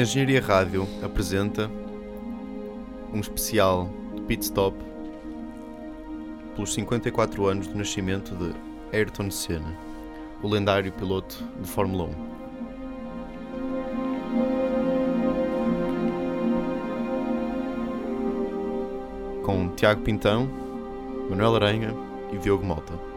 Engenharia Rádio apresenta um especial de pit stop pelos 54 anos do nascimento de Ayrton Senna, o lendário piloto de Fórmula 1. Com Tiago Pintão, Manuel Aranha e Diogo Mota.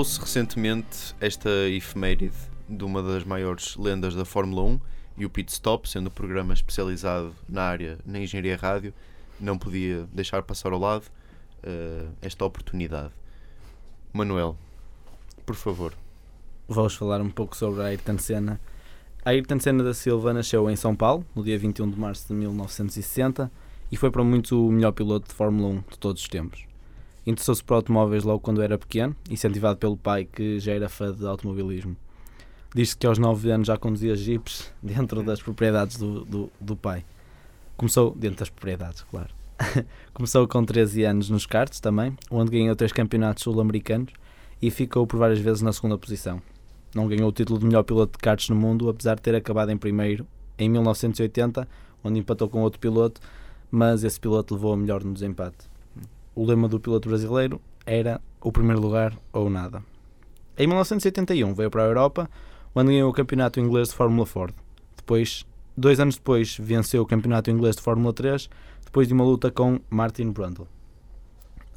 Falou-se recentemente esta efeméride de uma das maiores lendas da Fórmula 1 e o Pit Stop, sendo um programa especializado na área na engenharia rádio, não podia deixar passar ao lado uh, esta oportunidade. Manuel, por favor. Vamos falar um pouco sobre a Ayrton Senna. A Ayrton Senna da Silva nasceu em São Paulo, no dia 21 de março de 1960, e foi para muitos o melhor piloto de Fórmula 1 de todos os tempos. Interessou-se por automóveis logo quando era pequeno, incentivado pelo pai que já era fã de automobilismo. Diz-se que aos 9 anos já conduzia jipes dentro das propriedades do, do, do pai. Começou dentro das propriedades, claro. Começou com 13 anos nos karts também, onde ganhou três campeonatos sul-americanos e ficou por várias vezes na segunda posição. Não ganhou o título de melhor piloto de karts no mundo, apesar de ter acabado em primeiro em 1980, onde empatou com outro piloto, mas esse piloto levou a melhor no desempate o lema do piloto brasileiro era o primeiro lugar ou nada. Em 1981 veio para a Europa, onde ganhou o campeonato inglês de Fórmula Ford. Depois, dois anos depois, venceu o campeonato inglês de Fórmula 3, depois de uma luta com Martin Brundle.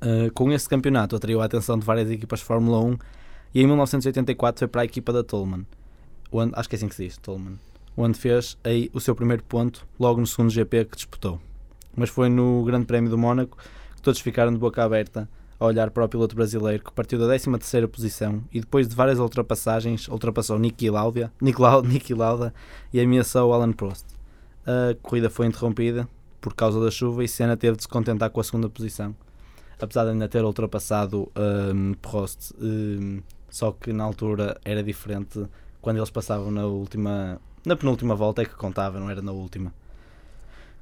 Uh, com esse campeonato atraiu a atenção de várias equipas de Fórmula 1 e em 1984 foi para a equipa da Tolman, onde, acho que é assim que se diz, Tolman, onde fez aí o seu primeiro ponto logo no segundo GP que disputou. Mas foi no Grande Prémio do Mónaco todos ficaram de boca aberta a olhar para o piloto brasileiro que partiu da 13ª posição e depois de várias ultrapassagens ultrapassou Niki Lauda, Niki Lauda e ameaçou Alan Prost. A corrida foi interrompida por causa da chuva e Senna teve de se contentar com a segunda posição, apesar de ainda ter ultrapassado um, Prost, um, só que na altura era diferente quando eles passavam na última, na penúltima volta é que contava, não era na última.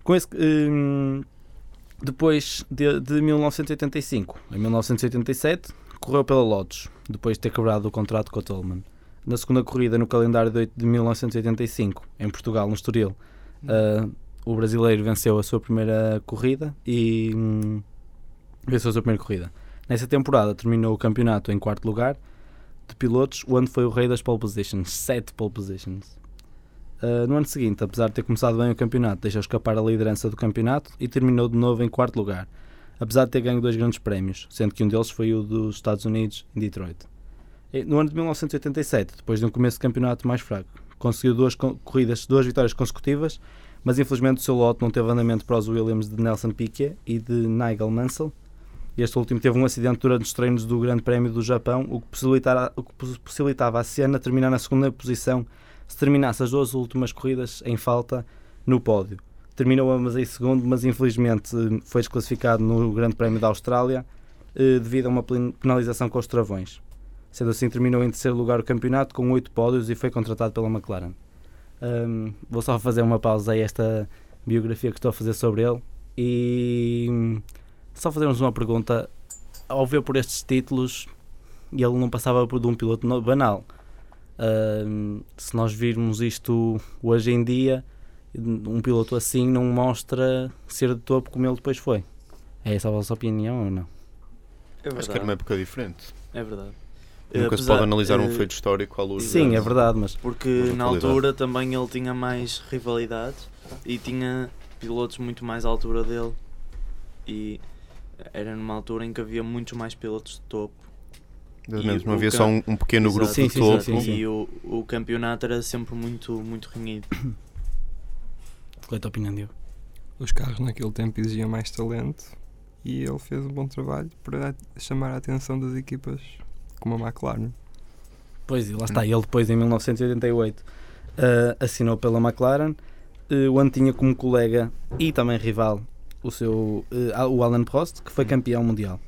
Com esse, um, depois de, de 1985, em 1987, correu pela Lotus, depois de ter quebrado o contrato com a Tolman. Na segunda corrida, no calendário de, de 1985, em Portugal, no Estoril, uh, o brasileiro venceu a sua primeira corrida e hum, venceu a sua primeira corrida. Nessa temporada, terminou o campeonato em quarto lugar de pilotos, onde foi o rei das pole positions, sete pole positions. Uh, no ano seguinte, apesar de ter começado bem o campeonato, deixou escapar a liderança do campeonato e terminou de novo em quarto lugar, apesar de ter ganho dois grandes prémios, sendo que um deles foi o dos Estados Unidos, em Detroit. E, no ano de 1987, depois de um começo de campeonato mais fraco, conseguiu duas corridas, duas vitórias consecutivas, mas infelizmente o seu lote não teve andamento para os Williams de Nelson Piquet e de Nigel Mansell. Este último teve um acidente durante os treinos do Grande Prémio do Japão, o que possibilitava, o que possibilitava a Senna terminar na segunda posição se terminasse as duas últimas corridas em falta no pódio. Terminou mas em segundo, mas infelizmente foi desclassificado no Grande Prémio da Austrália eh, devido a uma penalização com os travões. Sendo assim, terminou em terceiro lugar o campeonato com oito pódios e foi contratado pela McLaren. Um, vou só fazer uma pausa aí esta biografia que estou a fazer sobre ele e só fazermos uma pergunta. Ao ver por estes títulos, ele não passava por de um piloto banal. Uh, se nós virmos isto hoje em dia, um piloto assim não mostra ser de topo como ele depois foi. É essa a vossa opinião ou não? É Acho que era uma época diferente. É verdade. Nunca Apesar, se pode analisar uh, um feito histórico à luz. Sim, é verdade, mas. Porque na altura também ele tinha mais rivalidades e tinha pilotos muito mais à altura dele. E era numa altura em que havia muitos mais pilotos de topo Exatamente, não havia só um, um pequeno Exato. grupo sim, de topo. Sim, sim, e o, o campeonato era sempre muito, muito renhido. Qual é a tua opinião, Diogo? Os carros naquele tempo exigiam mais talento e ele fez um bom trabalho para chamar a atenção das equipas como a McLaren. Pois, e lá está, ele depois em 1988 uh, assinou pela McLaren, uh, onde tinha como colega e também rival o seu uh, o Alan Prost, que foi campeão mundial.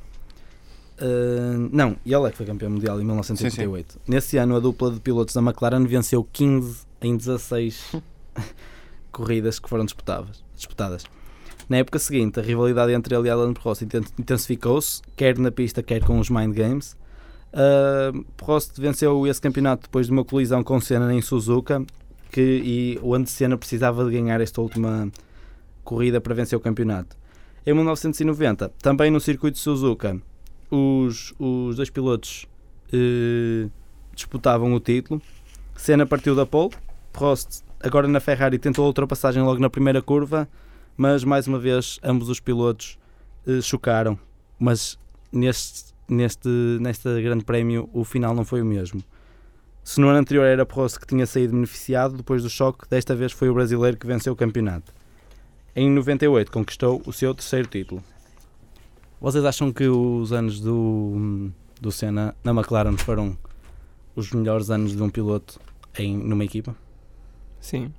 Uh, não, ele é que foi campeão mundial em 1988. Sim, sim. Nesse ano, a dupla de pilotos da McLaren venceu 15 em 16 corridas que foram disputadas. disputadas. Na época seguinte, a rivalidade entre ele e Alan Prost inten- intensificou-se, quer na pista, quer com os Mind Games. Uh, Prost venceu esse campeonato depois de uma colisão com Senna em Suzuka, que, e onde Senna precisava de ganhar esta última corrida para vencer o campeonato. Em 1990, também no circuito de Suzuka, os, os dois pilotos eh, disputavam o título. Senna partiu da pole, Prost, agora na Ferrari, tentou a ultrapassagem logo na primeira curva, mas mais uma vez ambos os pilotos eh, chocaram. Mas neste, neste, neste grande prémio o final não foi o mesmo. Se no ano anterior era Prost que tinha saído beneficiado depois do choque, desta vez foi o brasileiro que venceu o campeonato. Em 98 conquistou o seu terceiro título. Vocês acham que os anos do, do Senna na McLaren foram os melhores anos de um piloto em, numa equipa? Sim,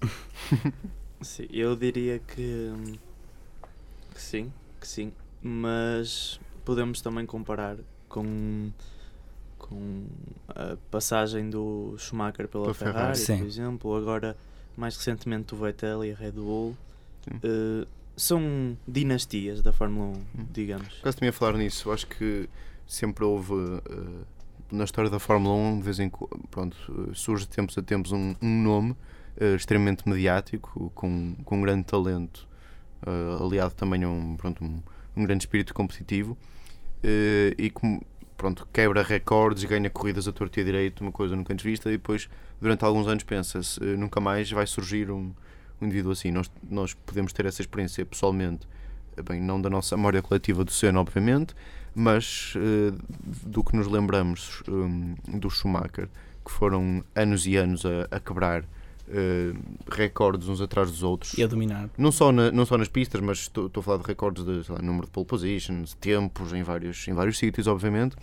Sim, eu diria que, que sim, que sim, mas podemos também comparar com, com a passagem do Schumacher pela Ferrari, Ferrari. Por exemplo, agora mais recentemente o Vettel e a Red Bull. Sim. São dinastias da Fórmula 1, Hum. digamos. Por acaso também a falar nisso, acho que sempre houve eh, na história da Fórmula 1, de vez em quando, eh, surge de tempos a tempos um, um nome eh, extremamente mediático, com, com um grande talento, eh, aliado também a um, pronto, um, um grande espírito competitivo e que pronto, quebra recordes, ganha corridas a torto e a direito, uma coisa nunca antes vista, e depois, durante alguns anos, pensa-se, nunca mais vai surgir um, um indivíduo assim. Nós, nós podemos ter essa experiência pessoalmente bem, não da nossa memória coletiva do Senna, obviamente, mas eh, do que nos lembramos hum, do Schumacher, que foram anos e anos a, a quebrar eh, recordes uns atrás dos outros. E a dominar. Não só, na- não só nas pistas, mas estou a falar de recordes de lá, número de pole positions, tempos em vários, em vários sítios, obviamente,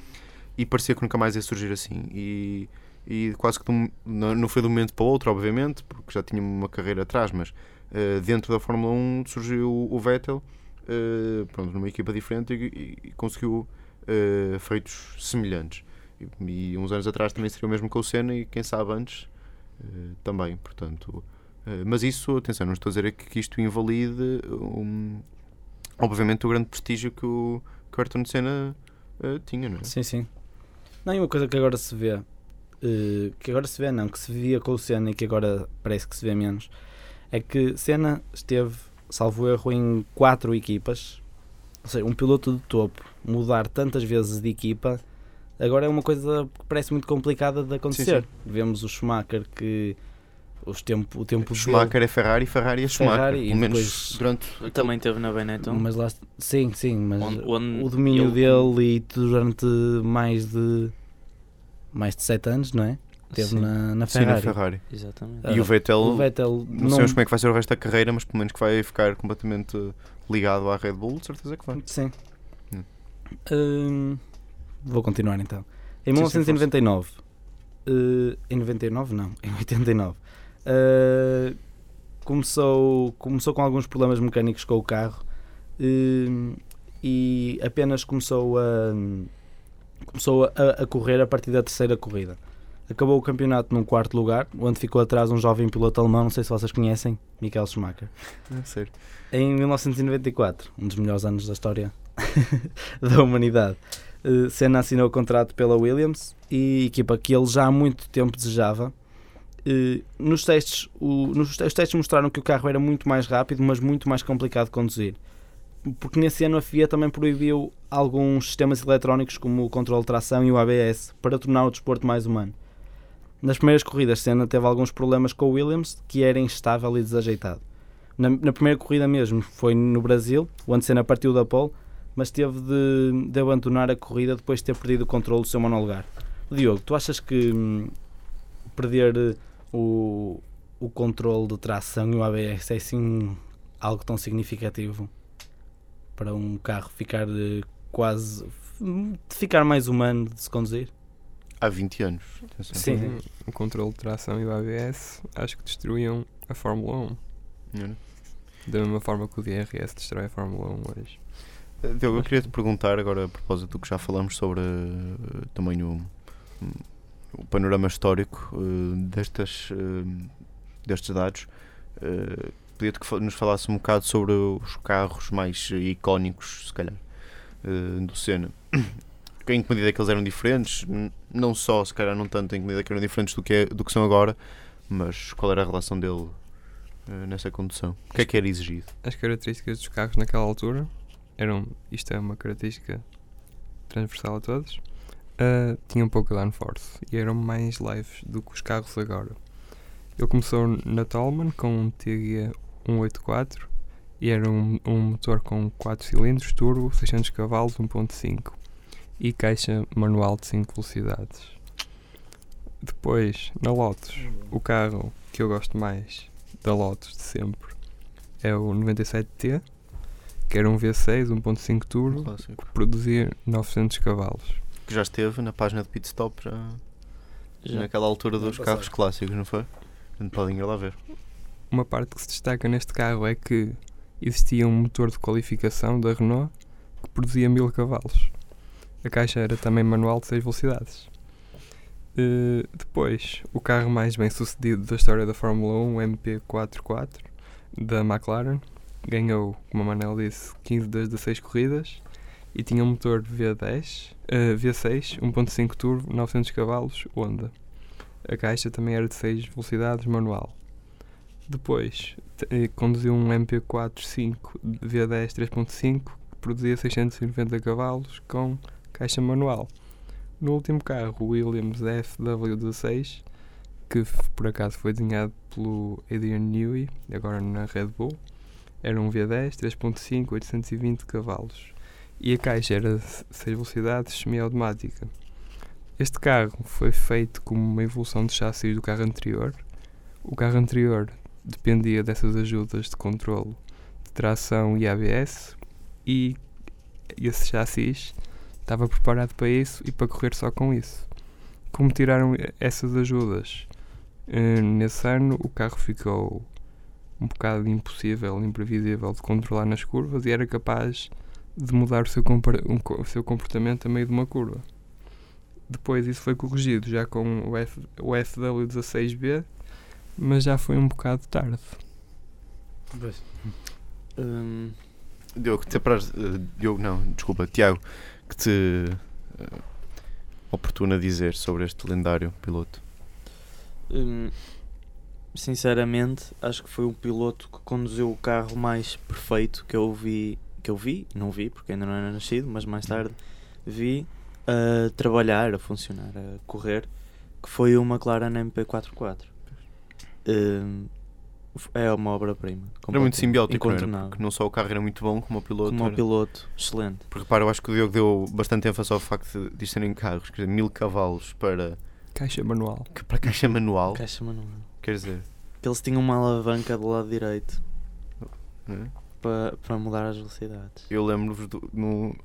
e parecia que nunca mais ia surgir assim. E, e quase que um- não foi de um momento para o outro, obviamente, porque já tinha uma carreira atrás, mas eh, dentro da Fórmula 1 surgiu o Vettel, eh, pronto, numa equipa diferente e, e- conseguiu eh, feitos semelhantes. E, e uns anos atrás também seria o mesmo com o Senna e quem sabe antes também, portanto. mas isso, atenção, não estou a dizer que, isto invalide, um, obviamente, o grande prestígio que o, que Ayrton Senna tinha, não é? Sim, sim. Não, e uma coisa que agora se vê, eh, que agora se vê não, que se via com o Senna e que agora parece que se vê menos, é que Senna esteve, salvo erro, em quatro equipas, ou seja, um piloto de topo, mudar tantas vezes de equipa, agora é uma coisa que parece muito complicada de acontecer. Vemos o Schumacher que os tempo, o tempo dele- Schumacher é Ferrari, Ferrari é Schumacher. Ferrari e pelo menos depois- durante. Também teve na Benetton. Mas lá, sim, sim, mas Onde- onde o domínio ele- dele e durante mais de mais de 7 anos, não é? Teve Sim, na, na Sim, na Ferrari. Ferrari. Exatamente. E o Vettel, O Vettel não, sabemos como é que vai ser o resto da carreira, mas pelo menos que vai ficar completamente ligado à Red Bull, de certeza que vai. Sim. Hum. Hum, vou continuar então. Em Sim, sim, 1999, eh, em 99 não, em 89, eh, começou, começou com alguns problemas mecânicos com o carro eh, e apenas começou a começou a, a correr a partir da terceira corrida. Acabou o campeonato num quarto lugar, onde ficou atrás um jovem piloto alemão, não sei se vocês conhecem, Michael Schumacher. É sério. Em 1994, um dos melhores anos da história da humanidade, eh, Senna assinou o contrato pela Williams e equipa que ele já há muito tempo desejava. Eh, Nos testes, o- nos os testes mostraram que o carro era muito mais rápido, mas muito mais complicado de conduzir. Porque nesse ano a FIA também proibiu alguns sistemas eletrónicos como o controle de tração e o ABS para tornar o desporto mais humano. Nas primeiras corridas, Senna teve alguns problemas com o Williams, que era instável e desajeitado. Na, na primeira corrida mesmo, foi no Brasil, onde Senna partiu da pole, mas teve de, de abandonar a corrida depois de ter perdido o controle do seu monolugar. Diogo, tu achas que hum, perder eh, o, o controle de tração e o ABS é assim algo tão significativo para um carro ficar quase de ficar mais humano de se conduzir? Há 20 anos. atenção. Sim. O controle de tração e o ABS acho que destruíam a Fórmula 1. Não é? Da mesma forma que o DRS destrói a Fórmula 1 hoje. Eh, Diogo, eu queria te perguntar agora a propósito do que já falamos sobre eh, também o, o panorama histórico eh, destas, eh, destes dados, uh, pedia-te que nos falasse um bocado sobre os carros mais icónicos, se calhar, uh, do Senna. Em que medida é que eles eram diferentes, não só, se calhar, não tanto em que medida é que eram diferentes do que, é, do que são agora, mas qual era a relação dele uh, nessa condução? O que é que era exigido? As características dos carros naquela altura eram, isto é uma característica transversal a todos, uh, tinham pouca downforce e eram mais leves do que os carros agora. Ele começou na Tolman com um TG 184 e era um, um motor com 4 cilindros, turbo, 600 cavalos, 1.5 e caixa manual de 5 velocidades. Depois, na Lotus, o carro que eu gosto mais da Lotus de sempre é o 97T, que era um V6 1.5 turbo que produzia 900 cavalos. Que já esteve na página de Pit Stop já, já. naquela altura dos carros clássicos, não foi? Podem ir lá ver. Uma parte que se destaca neste carro é que existia um motor de qualificação da Renault que produzia 1000 cavalos. A caixa era também manual de 6 velocidades. Uh, depois, o carro mais bem sucedido da história da Fórmula 1, o MP44 da McLaren, ganhou, como a Manel disse, 15 das 16 corridas e tinha um motor V10, uh, V6, 1.5 turbo, 900 cavalos, Honda. A caixa também era de 6 velocidades, manual. Depois, eh, conduziu um MP4 5 V10 3.5 que produzia 690 cavalos com caixa manual. No último carro, o Williams FW16, que por acaso foi desenhado pelo Adrian Newey, agora na Red Bull, era um V10 3.5 820 cavalos e a caixa era 6 velocidades semi-automática. Este carro foi feito como uma evolução de chassis do carro anterior. O carro anterior dependia dessas ajudas de controle de tração e ABS e esse chassis estava preparado para isso e para correr só com isso. Como tiraram essas ajudas eh, nesse ano, o carro ficou um bocado impossível, imprevisível de controlar nas curvas e era capaz de mudar o seu, o seu comportamento a meio de uma curva. Depois isso foi corrigido já com o, F, o FW16B, mas já foi um bocado tarde. Pois. Hum, Diogo, te apraz, uh, Diogo, não, desculpa, Tiago, que te uh, oportuna dizer sobre este lendário piloto? Hum, sinceramente, acho que foi um piloto que conduziu o carro mais perfeito que eu vi, que eu vi, não vi porque ainda não era nascido, mas mais tarde vi a trabalhar, a funcionar, a correr, que foi o McLaren MP44. Uh, é uma obra-prima. Era muito simbiótico, não era? Porque não só o carro era muito bom, como o piloto. Como o piloto, excelente. Porque repara, eu acho que o Diogo deu bastante ênfase ao facto de serem carros, quer dizer, mil cavalos para. Caixa manual. Que, para caixa manual. Caixa manual. Quer dizer. Que eles tinham uma alavanca do lado direito. É? para, para mudar as velocidades. Eu lembro-vos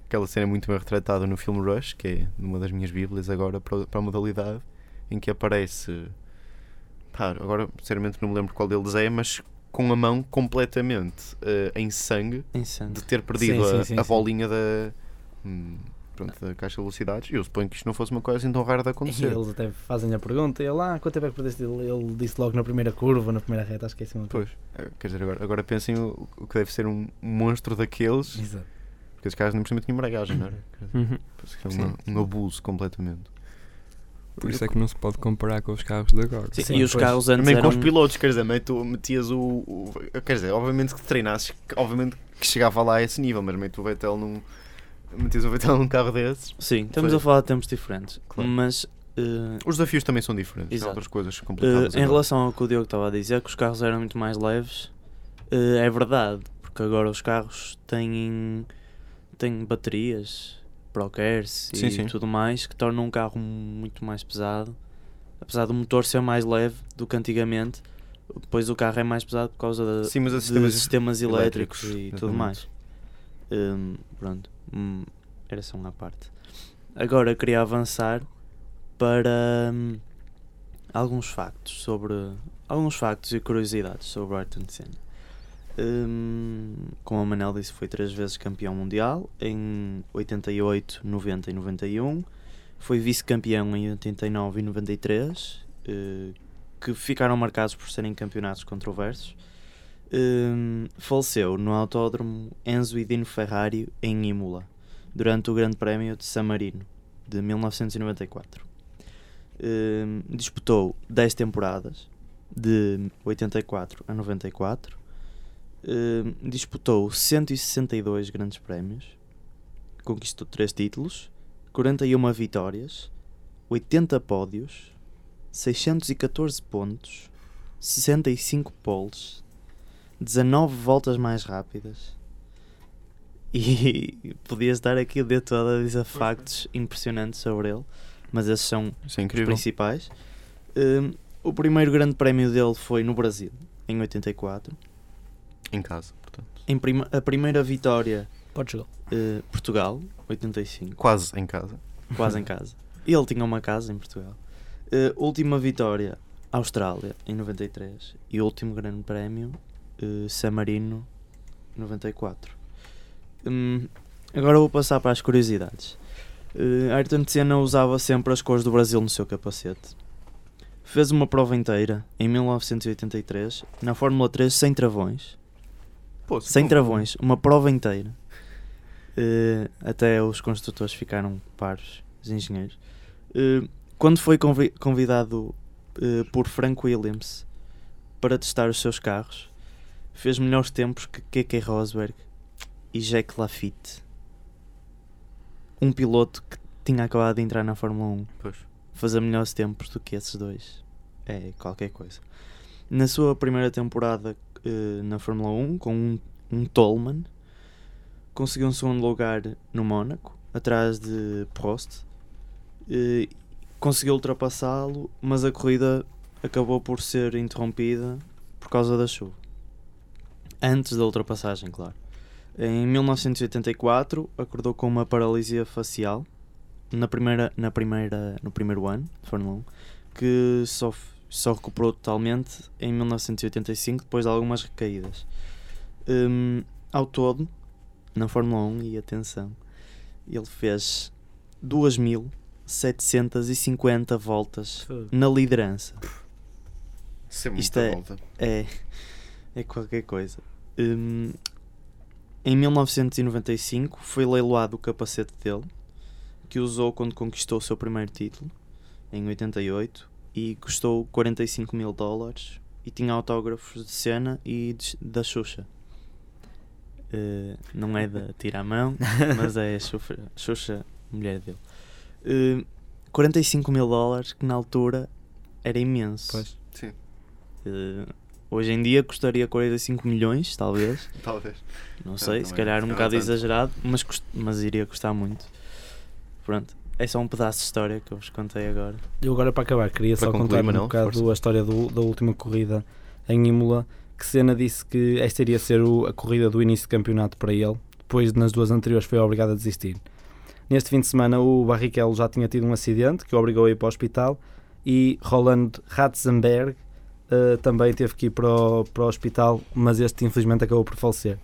aquela cena muito bem retratada no filme Rush, que é uma das minhas bíblias agora para, para a modalidade, em que aparece. Pá, agora, sinceramente, não me lembro qual deles é, mas com a mão completamente uh, em, sangue, em, sangue, de ter perdido sim, a, sim, sim, a bolinha da. Hum, pronto, da caixa de velocidades. Eu suponho que isto não fosse uma coisa assim tão rara de acontecer. E eles até fazem a pergunta, e ele, ah, quanto tempo é que perdeste? Ele, ele disse logo na primeira curva, na primeira reta, acho que é assim. Pois, é, quer dizer, agora, agora pensem o, o que deve ser um monstro daqueles. Exato. Porque esses caras nem cima tinham embreagem, não era? Uhum. É um abuso completamente. Por isso é que não se pode comparar com os carros de agora. Sim, Sim e os pois. carros antes Nem eram... com os pilotos, quer dizer, tu metias o, o, Quer dizer, obviamente que treinasses, obviamente que chegava lá a esse nível, mas meio tu o Vettel não metias o Vettel num carro desses. Sim, estamos foi. a falar de tempos diferentes. Claro. Mas. Uh, os desafios também são diferentes, são outras coisas complicadas. Uh, em relação ao que o Diogo estava a dizer, que os carros eram muito mais leves, uh, é verdade, porque agora os carros têm, têm baterias, Procars e sim. tudo mais, que tornam um carro muito mais pesado. Apesar do motor ser mais leve do que antigamente, depois o carro é mais pesado por causa sim, de sistemas, sistemas elétricos, elétricos, e tudo mais. Um, pronto. Hum, era só uma parte. Agora queria avançar para hum, alguns factos sobre alguns factos e curiosidades sobre o Ayrton Senna. Hum, como a Manel disse, foi três vezes campeão mundial em 88, 90 e 91. Foi vice-campeão em 89 e 93. Uh, que ficaram marcados por serem campeonatos controversos, um, faleceu no autódromo Enzo e Dino Ferrari em Imola, durante o Grande Prémio de San Marino, de 1994. Um, disputou 10 temporadas, de 84 a 94. Um, disputou 162 grandes prémios, conquistou 3 títulos, 41 vitórias, 80 pódios, 614 pontos, 65 poles, 19 voltas mais rápidas. E podia estar aqui o dia todo a dizer factos impressionantes sobre ele, mas esses são é os principais. Um, o primeiro grande prémio dele foi no Brasil, em 84. Em casa, portanto. Em prima- a primeira vitória, Portugal. uh, Portugal, 85, Quase em casa. quase em casa. Ele tinha uma casa em Portugal. Uh, última vitória, Austrália, em 93. E o último grande prémio, uh, San Marino, 94. Hum, agora vou passar para as curiosidades. Uh, Ayrton Senna usava sempre as cores do Brasil no seu capacete. Fez uma prova inteira, em 1983, na Fórmula 3 sem travões. Sem travões, uma prova inteira. Eh, até os construtores ficaram paros, os engenheiros. Eh, quando foi convi- convidado eh, por Frank Williams para testar os seus carros, fez melhores tempos que Keke Rosberg e Jack Lafitte. Um piloto que tinha acabado de entrar na Fórmula 1 Pois. fazer melhores tempos do que esses dois. É qualquer coisa. Na sua primeira temporada eh, na Fórmula 1, com um, um Tolman, conseguiu um segundo lugar no Mónaco, atrás de Prost. Eh, conseguiu ultrapassá-lo, mas a corrida acabou por ser interrompida por causa da chuva. Antes da ultrapassagem, claro. Em 1984, acordou com uma paralisia facial na primeira, na primeira, no primeiro ano de Fórmula 1, que f- só recuperou totalmente em 1985, depois de algumas recaídas. Hum, ao todo, na Fórmula 1, e atenção, ele fez 2.750 voltas na liderança. Isso é Isto muita é- volta. É, é qualquer coisa. Hum, em 1995 foi leiloado o capacete dele, que usou quando conquistou o seu primeiro título, em 88, e custou 45 mil dólares e tinha autógrafos de cena e de- da Xuxa. Eh, não é da Tira a Mão, mas é a Xuxa, Xuxa mulher dele. Eh, 45 mil dólares, que na altura era imenso. Pois. Sim, Eh, hoje em dia custaria 45 milhões, talvez. talvez. Não sei, não se é- calhar um é bocado tanto. exagerado, mas, cust- mas iria custar muito. Pronto, é só um pedaço de história que eu vos contei agora. Eu agora para acabar queria Para só concluir, contar um Manel, bocado força. a história do- da última corrida em Imola, que Senna disse que esta iria ser o- a corrida do início de campeonato para ele, depois nas duas anteriores foi obrigado a desistir. Neste fim de semana o Barrichello já tinha tido um acidente que o obrigou a ir para o hospital e Roland Ratzenberg eh, também teve que ir para o, para o hospital, mas este infelizmente acabou por falecer.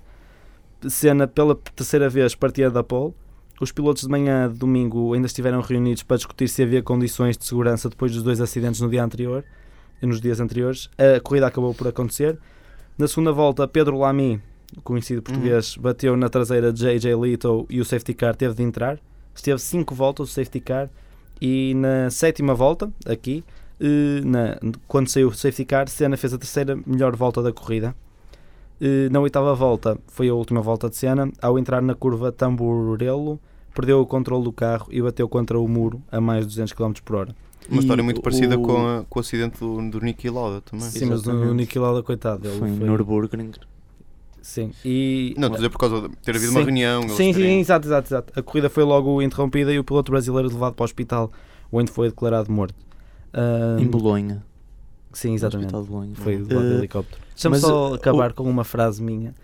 Senna pela terceira vez partia da pole, os pilotos de manhã de domingo ainda estiveram reunidos para discutir se havia condições de segurança depois dos dois acidentes no dia anterior e nos dias anteriores. A corrida acabou por acontecer. Na segunda volta, Pedro Lamy, conhecido português, bateu na traseira de JJ Leto e o safety car teve de entrar. Esteve 5 voltas o safety car e na sétima volta, aqui, eh, na- quando saiu o safety car, Senna fez a terceira melhor volta da corrida. Eh, Na oitava volta foi a última volta de Senna. Ao entrar na curva Tamburello, perdeu o controle do carro e bateu contra o muro a mais de 200 km por hora. Uma E história muito parecida o- com, a- com o acidente do, do Niki Lauda também. Sim, mas o Exatamente. Niki Lauda, coitado, ele Foi em foi- Nürburgring. Sim, e... Não, estou a dizer por causa de ter havido uma Sim. reunião. eles Sim, sim, terem- exato, exato, exato. A corrida foi logo interrompida e o piloto brasileiro levado para o hospital, onde foi declarado morto. Ah, Em Bolonha. Sim, no exatamente. Hospital de Bolonha. Foi levado de Eh, helicóptero. Deixa-me só uh, acabar com uma frase minha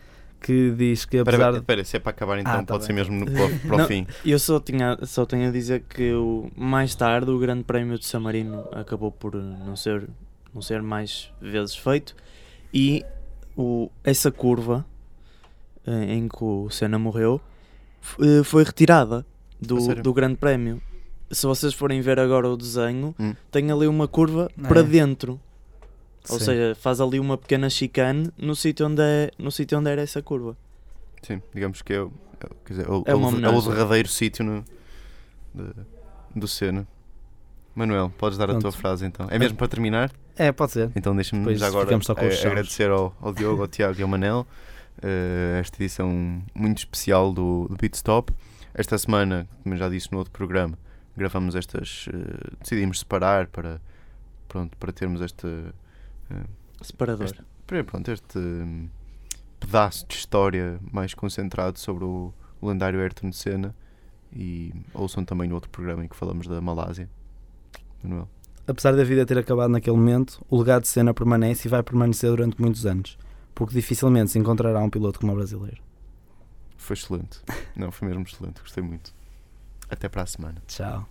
que diz que Espera, apesar espera, espera, se é para acabar então, Ah, tá pode ser bem. mesmo no, para, o- o Não. fim. Eu só, tinha, só tenho a dizer que o, mais tarde o Grande Prémio de San Marino acabou por não ser, não ser mais vezes feito e o, essa curva eh, em que o Senna morreu eh, foi retirada do, do Grande Prémio. Se vocês forem ver agora o desenho, Hum. tem ali uma curva Ah, para é? dentro. Ou Sim. seja, faz ali uma pequena chicane no sítio onde, é, no sítio onde era essa curva. Sim, digamos que é, o- é, dizer, é o, É é o- é o derradeiro sítio no- de- do Senna. Manuel, podes dar a tua Pronto. frase então. É mesmo para terminar? É, pode ser. Então deixa-me já agora chaves. agradecer ao, ao Diogo, ao Tiago e ao Manel eh, esta edição muito especial do, do Pit Stop. Esta semana, como eu já disse no outro programa, gravamos estas. eh, decidimos separar para, pronto, para termos este. Eh, Separador. Este- pronto, este hum, pedaço de história mais concentrado sobre o, lendário Ayrton Senna e ouçam também no outro programa em que falamos da Malásia. Manuel. Apesar da vida ter acabado naquele momento, o legado de cena permanece e vai permanecer durante muitos anos, porque dificilmente se encontrará um piloto como o brasileiro. Foi excelente. Não, foi mesmo excelente. Gostei muito. Até para a semana. Tchau.